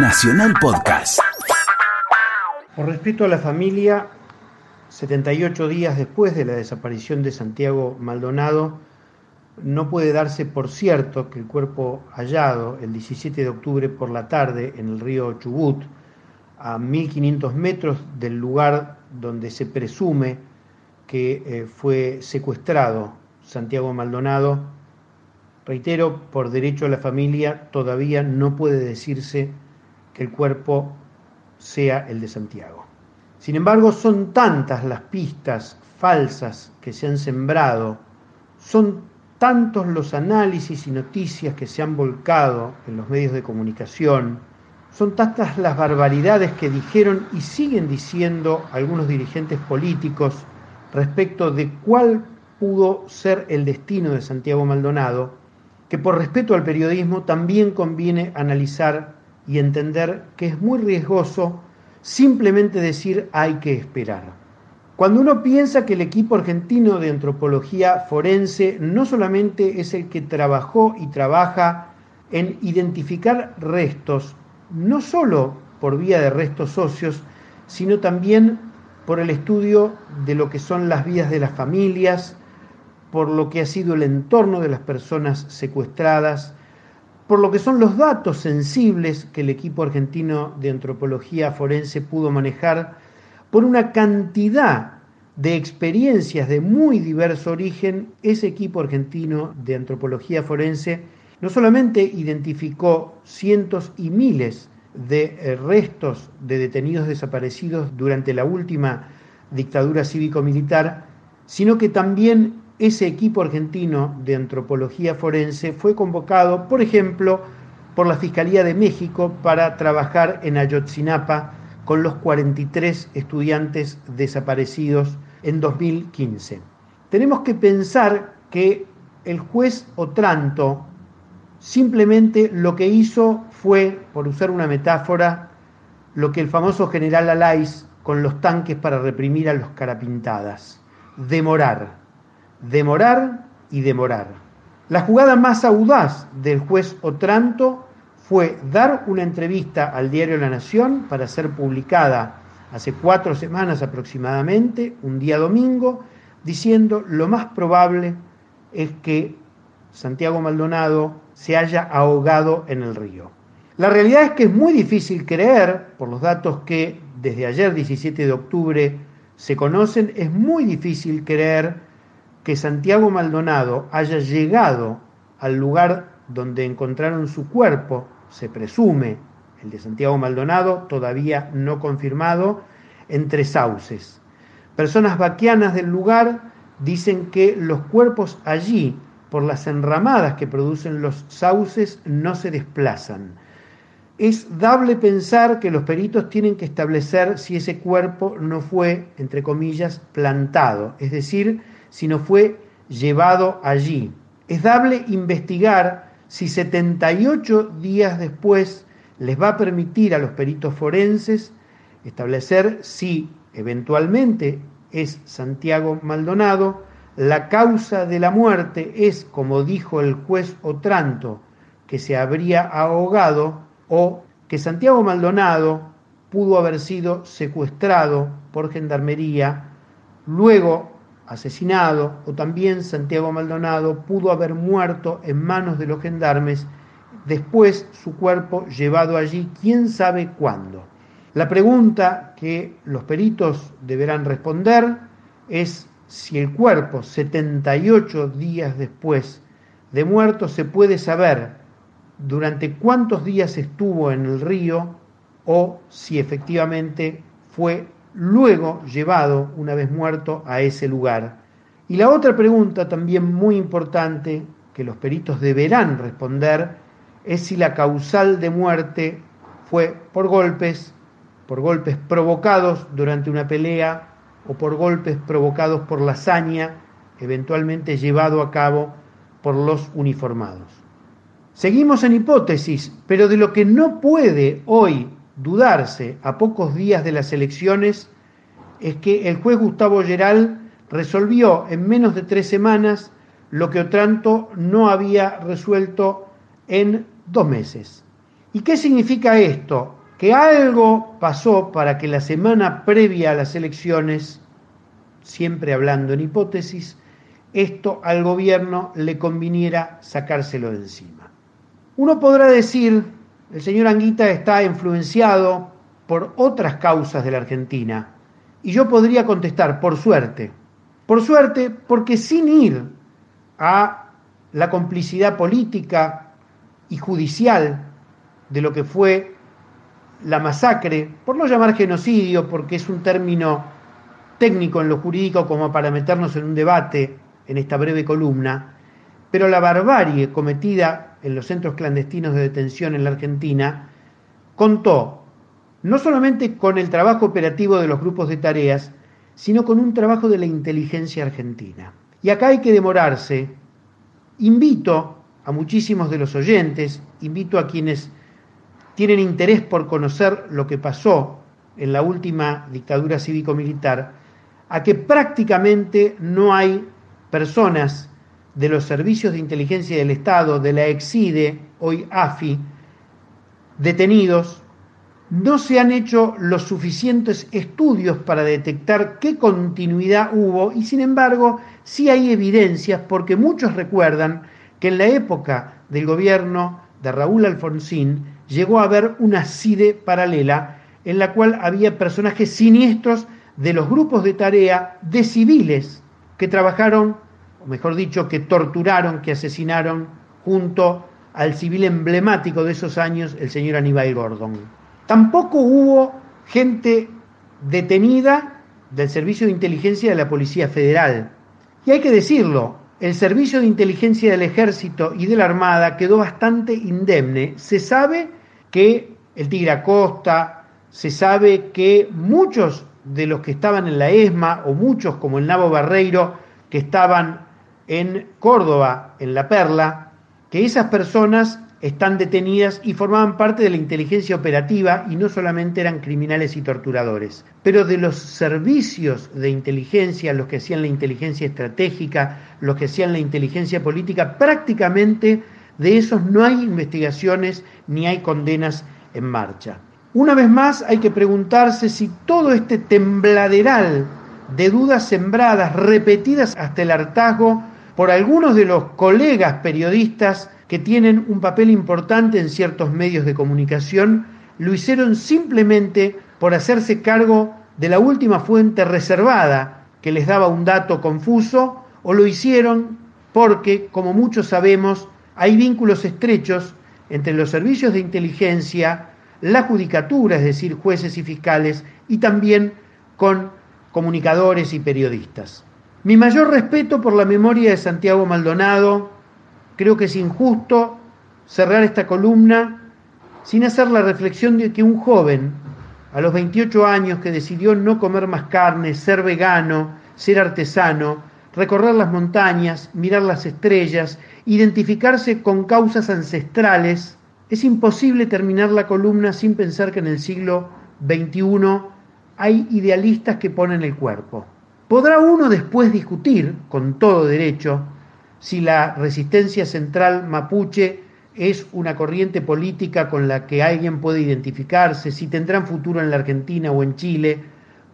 Nacional Podcast. Por respeto a la familia, 78 días después de la desaparición de Santiago Maldonado, no puede darse por cierto que el cuerpo hallado el 17 de octubre por la tarde en el río Chubut, a 1500 metros del lugar donde se presume que eh, fue secuestrado Santiago Maldonado, reitero, por derecho a la familia todavía no puede decirse el cuerpo sea el de Santiago. Sin embargo, son tantas las pistas falsas que se han sembrado, son tantos los análisis y noticias que se han volcado en los medios de comunicación, son tantas las barbaridades que dijeron y siguen diciendo algunos dirigentes políticos respecto de cuál pudo ser el destino de Santiago Maldonado, que por respeto al periodismo también conviene analizar y entender que es muy riesgoso simplemente decir hay que esperar. Cuando uno piensa que el equipo argentino de antropología forense no solamente es el que trabajó y trabaja en identificar restos, no solo por vía de restos socios, sino también por el estudio de lo que son las vidas de las familias, por lo que ha sido el entorno de las personas secuestradas, por lo que son los datos sensibles que el equipo argentino de antropología forense pudo manejar, por una cantidad de experiencias de muy diverso origen, ese equipo argentino de antropología forense no solamente identificó cientos y miles de eh, restos de detenidos desaparecidos durante la última dictadura cívico-militar, sino que también ese equipo argentino de antropología forense fue convocado, por ejemplo, por la Fiscalía de México para trabajar en Ayotzinapa con los 43 estudiantes desaparecidos en 2015. Tenemos que pensar que el juez Otranto simplemente lo que hizo fue, por usar una metáfora, lo que el famoso general Alais con los tanques para reprimir a los carapintadas, demorar demorar y demorar. La jugada más audaz del juez Otranto fue dar una entrevista al diario La Nación para ser publicada hace cuatro semanas aproximadamente, un día domingo, diciendo lo más probable es que Santiago Maldonado se haya ahogado en el río. La realidad es que es muy difícil creer, por los datos que desde ayer 17 de octubre se conocen, es muy difícil creer que Santiago Maldonado haya llegado al lugar donde encontraron su cuerpo, se presume, el de Santiago Maldonado, todavía no confirmado, entre sauces. Personas vaquianas del lugar dicen que los cuerpos allí, por las enramadas que producen los sauces, no se desplazan. Es dable pensar que los peritos tienen que establecer si ese cuerpo no fue, entre comillas, plantado, es decir, sino fue llevado allí. Es dable investigar si 78 días después les va a permitir a los peritos forenses establecer si eventualmente es Santiago Maldonado, la causa de la muerte es, como dijo el juez Otranto, que se habría ahogado o que Santiago Maldonado pudo haber sido secuestrado por gendarmería, luego asesinado o también Santiago Maldonado pudo haber muerto en manos de los gendarmes, después su cuerpo llevado allí quién sabe cuándo. La pregunta que los peritos deberán responder es si el cuerpo 78 días después de muerto se puede saber durante cuántos días estuvo en el río o si efectivamente fue luego llevado, una vez muerto, a ese lugar. Y la otra pregunta también muy importante que los peritos deberán responder es si la causal de muerte fue por golpes, por golpes provocados durante una pelea o por golpes provocados por la hazaña, eventualmente llevado a cabo por los uniformados. Seguimos en hipótesis, pero de lo que no puede hoy dudarse a pocos días de las elecciones es que el juez Gustavo Geral resolvió en menos de tres semanas lo que Otranto no había resuelto en dos meses. ¿Y qué significa esto? Que algo pasó para que la semana previa a las elecciones, siempre hablando en hipótesis, esto al gobierno le conviniera sacárselo de encima. Uno podrá decir, el señor Anguita está influenciado por otras causas de la Argentina, y yo podría contestar, por suerte, por suerte, porque sin ir a la complicidad política y judicial de lo que fue la masacre, por no llamar genocidio, porque es un término técnico en lo jurídico como para meternos en un debate en esta breve columna, pero la barbarie cometida en los centros clandestinos de detención en la Argentina contó no solamente con el trabajo operativo de los grupos de tareas, sino con un trabajo de la inteligencia argentina. Y acá hay que demorarse. Invito a muchísimos de los oyentes, invito a quienes tienen interés por conocer lo que pasó en la última dictadura cívico-militar, a que prácticamente no hay personas de los servicios de inteligencia del Estado, de la EXIDE, hoy AFI, detenidos, no se han hecho los suficientes estudios para detectar qué continuidad hubo y sin embargo sí hay evidencias porque muchos recuerdan que en la época del gobierno de Raúl Alfonsín llegó a haber una CIDE paralela en la cual había personajes siniestros de los grupos de tarea de civiles que trabajaron mejor dicho, que torturaron, que asesinaron junto al civil emblemático de esos años, el señor Aníbal Gordon. Tampoco hubo gente detenida del Servicio de Inteligencia de la Policía Federal. Y hay que decirlo, el Servicio de Inteligencia del Ejército y de la Armada quedó bastante indemne. Se sabe que el Tigre Acosta, se sabe que muchos de los que estaban en la ESMA, o muchos como el Nabo Barreiro, que estaban en Córdoba, en La Perla, que esas personas están detenidas y formaban parte de la inteligencia operativa y no solamente eran criminales y torturadores, pero de los servicios de inteligencia, los que hacían la inteligencia estratégica, los que hacían la inteligencia política, prácticamente de esos no hay investigaciones ni hay condenas en marcha. Una vez más hay que preguntarse si todo este tembladeral de dudas sembradas, repetidas hasta el hartazgo, por algunos de los colegas periodistas que tienen un papel importante en ciertos medios de comunicación, lo hicieron simplemente por hacerse cargo de la última fuente reservada que les daba un dato confuso, o lo hicieron porque, como muchos sabemos, hay vínculos estrechos entre los servicios de inteligencia, la judicatura, es decir, jueces y fiscales, y también con comunicadores y periodistas. Mi mayor respeto por la memoria de Santiago Maldonado. Creo que es injusto cerrar esta columna sin hacer la reflexión de que un joven, a los 28 años, que decidió no comer más carne, ser vegano, ser artesano, recorrer las montañas, mirar las estrellas, identificarse con causas ancestrales, es imposible terminar la columna sin pensar que en el siglo XXI hay idealistas que ponen el cuerpo. Podrá uno después discutir, con todo derecho, si la resistencia central mapuche es una corriente política con la que alguien puede identificarse, si tendrán futuro en la Argentina o en Chile.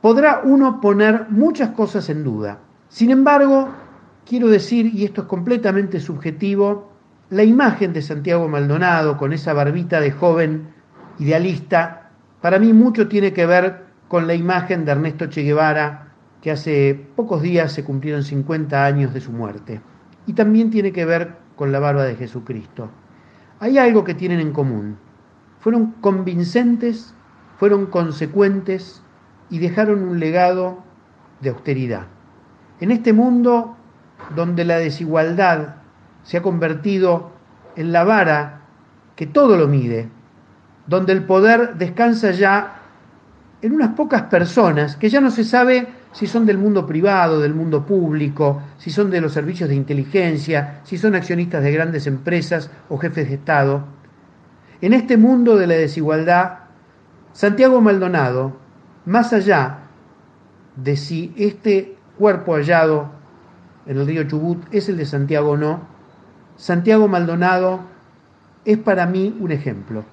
Podrá uno poner muchas cosas en duda. Sin embargo, quiero decir, y esto es completamente subjetivo, la imagen de Santiago Maldonado con esa barbita de joven idealista, para mí mucho tiene que ver con la imagen de Ernesto Che Guevara que hace pocos días se cumplieron 50 años de su muerte. Y también tiene que ver con la barba de Jesucristo. Hay algo que tienen en común. Fueron convincentes, fueron consecuentes y dejaron un legado de austeridad. En este mundo donde la desigualdad se ha convertido en la vara que todo lo mide, donde el poder descansa ya en unas pocas personas que ya no se sabe si son del mundo privado, del mundo público, si son de los servicios de inteligencia, si son accionistas de grandes empresas o jefes de Estado. En este mundo de la desigualdad, Santiago Maldonado, más allá de si este cuerpo hallado en el río Chubut es el de Santiago o no, Santiago Maldonado es para mí un ejemplo.